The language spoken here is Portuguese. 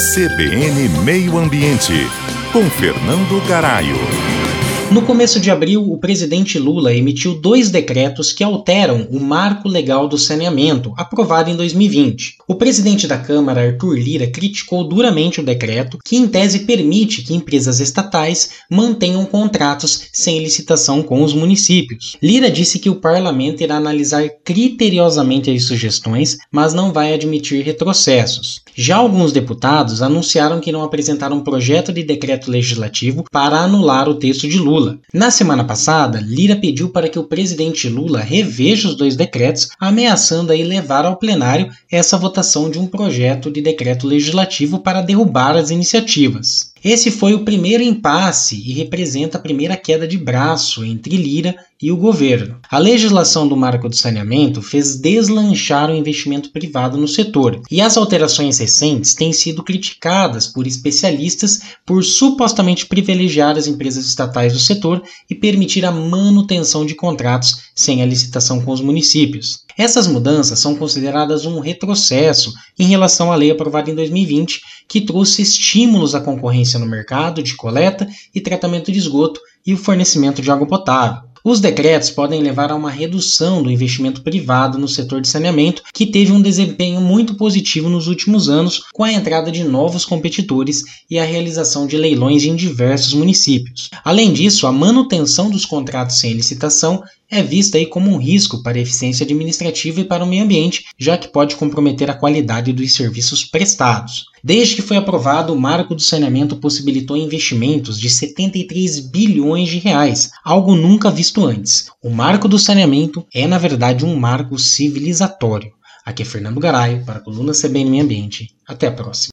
CBN Meio Ambiente, com Fernando Garaio. No começo de abril, o presidente Lula emitiu dois decretos que alteram o marco legal do saneamento, aprovado em 2020. O presidente da Câmara, Arthur Lira, criticou duramente o decreto, que em tese permite que empresas estatais mantenham contratos sem licitação com os municípios. Lira disse que o parlamento irá analisar criteriosamente as sugestões, mas não vai admitir retrocessos. Já alguns deputados anunciaram que não apresentaram projeto de decreto legislativo para anular o texto de Lula. Na semana passada, Lira pediu para que o presidente Lula reveja os dois decretos, ameaçando aí levar ao plenário essa votação de um projeto de decreto legislativo para derrubar as iniciativas. Esse foi o primeiro impasse e representa a primeira queda de braço entre Lira e o governo. A legislação do marco do saneamento fez deslanchar o investimento privado no setor, e as alterações recentes têm sido criticadas por especialistas por supostamente privilegiar as empresas estatais do setor e permitir a manutenção de contratos sem a licitação com os municípios. Essas mudanças são consideradas um retrocesso em relação à lei aprovada em 2020, que trouxe estímulos à concorrência no mercado de coleta e tratamento de esgoto e o fornecimento de água potável. Os decretos podem levar a uma redução do investimento privado no setor de saneamento, que teve um desempenho muito positivo nos últimos anos, com a entrada de novos competidores e a realização de leilões em diversos municípios. Além disso, a manutenção dos contratos sem licitação é vista aí como um risco para a eficiência administrativa e para o meio ambiente, já que pode comprometer a qualidade dos serviços prestados. Desde que foi aprovado, o Marco do Saneamento possibilitou investimentos de 73 bilhões de reais, algo nunca visto antes. O Marco do Saneamento é, na verdade, um marco civilizatório. Aqui é Fernando Garay, para a coluna CBN Meio Ambiente. Até a próxima.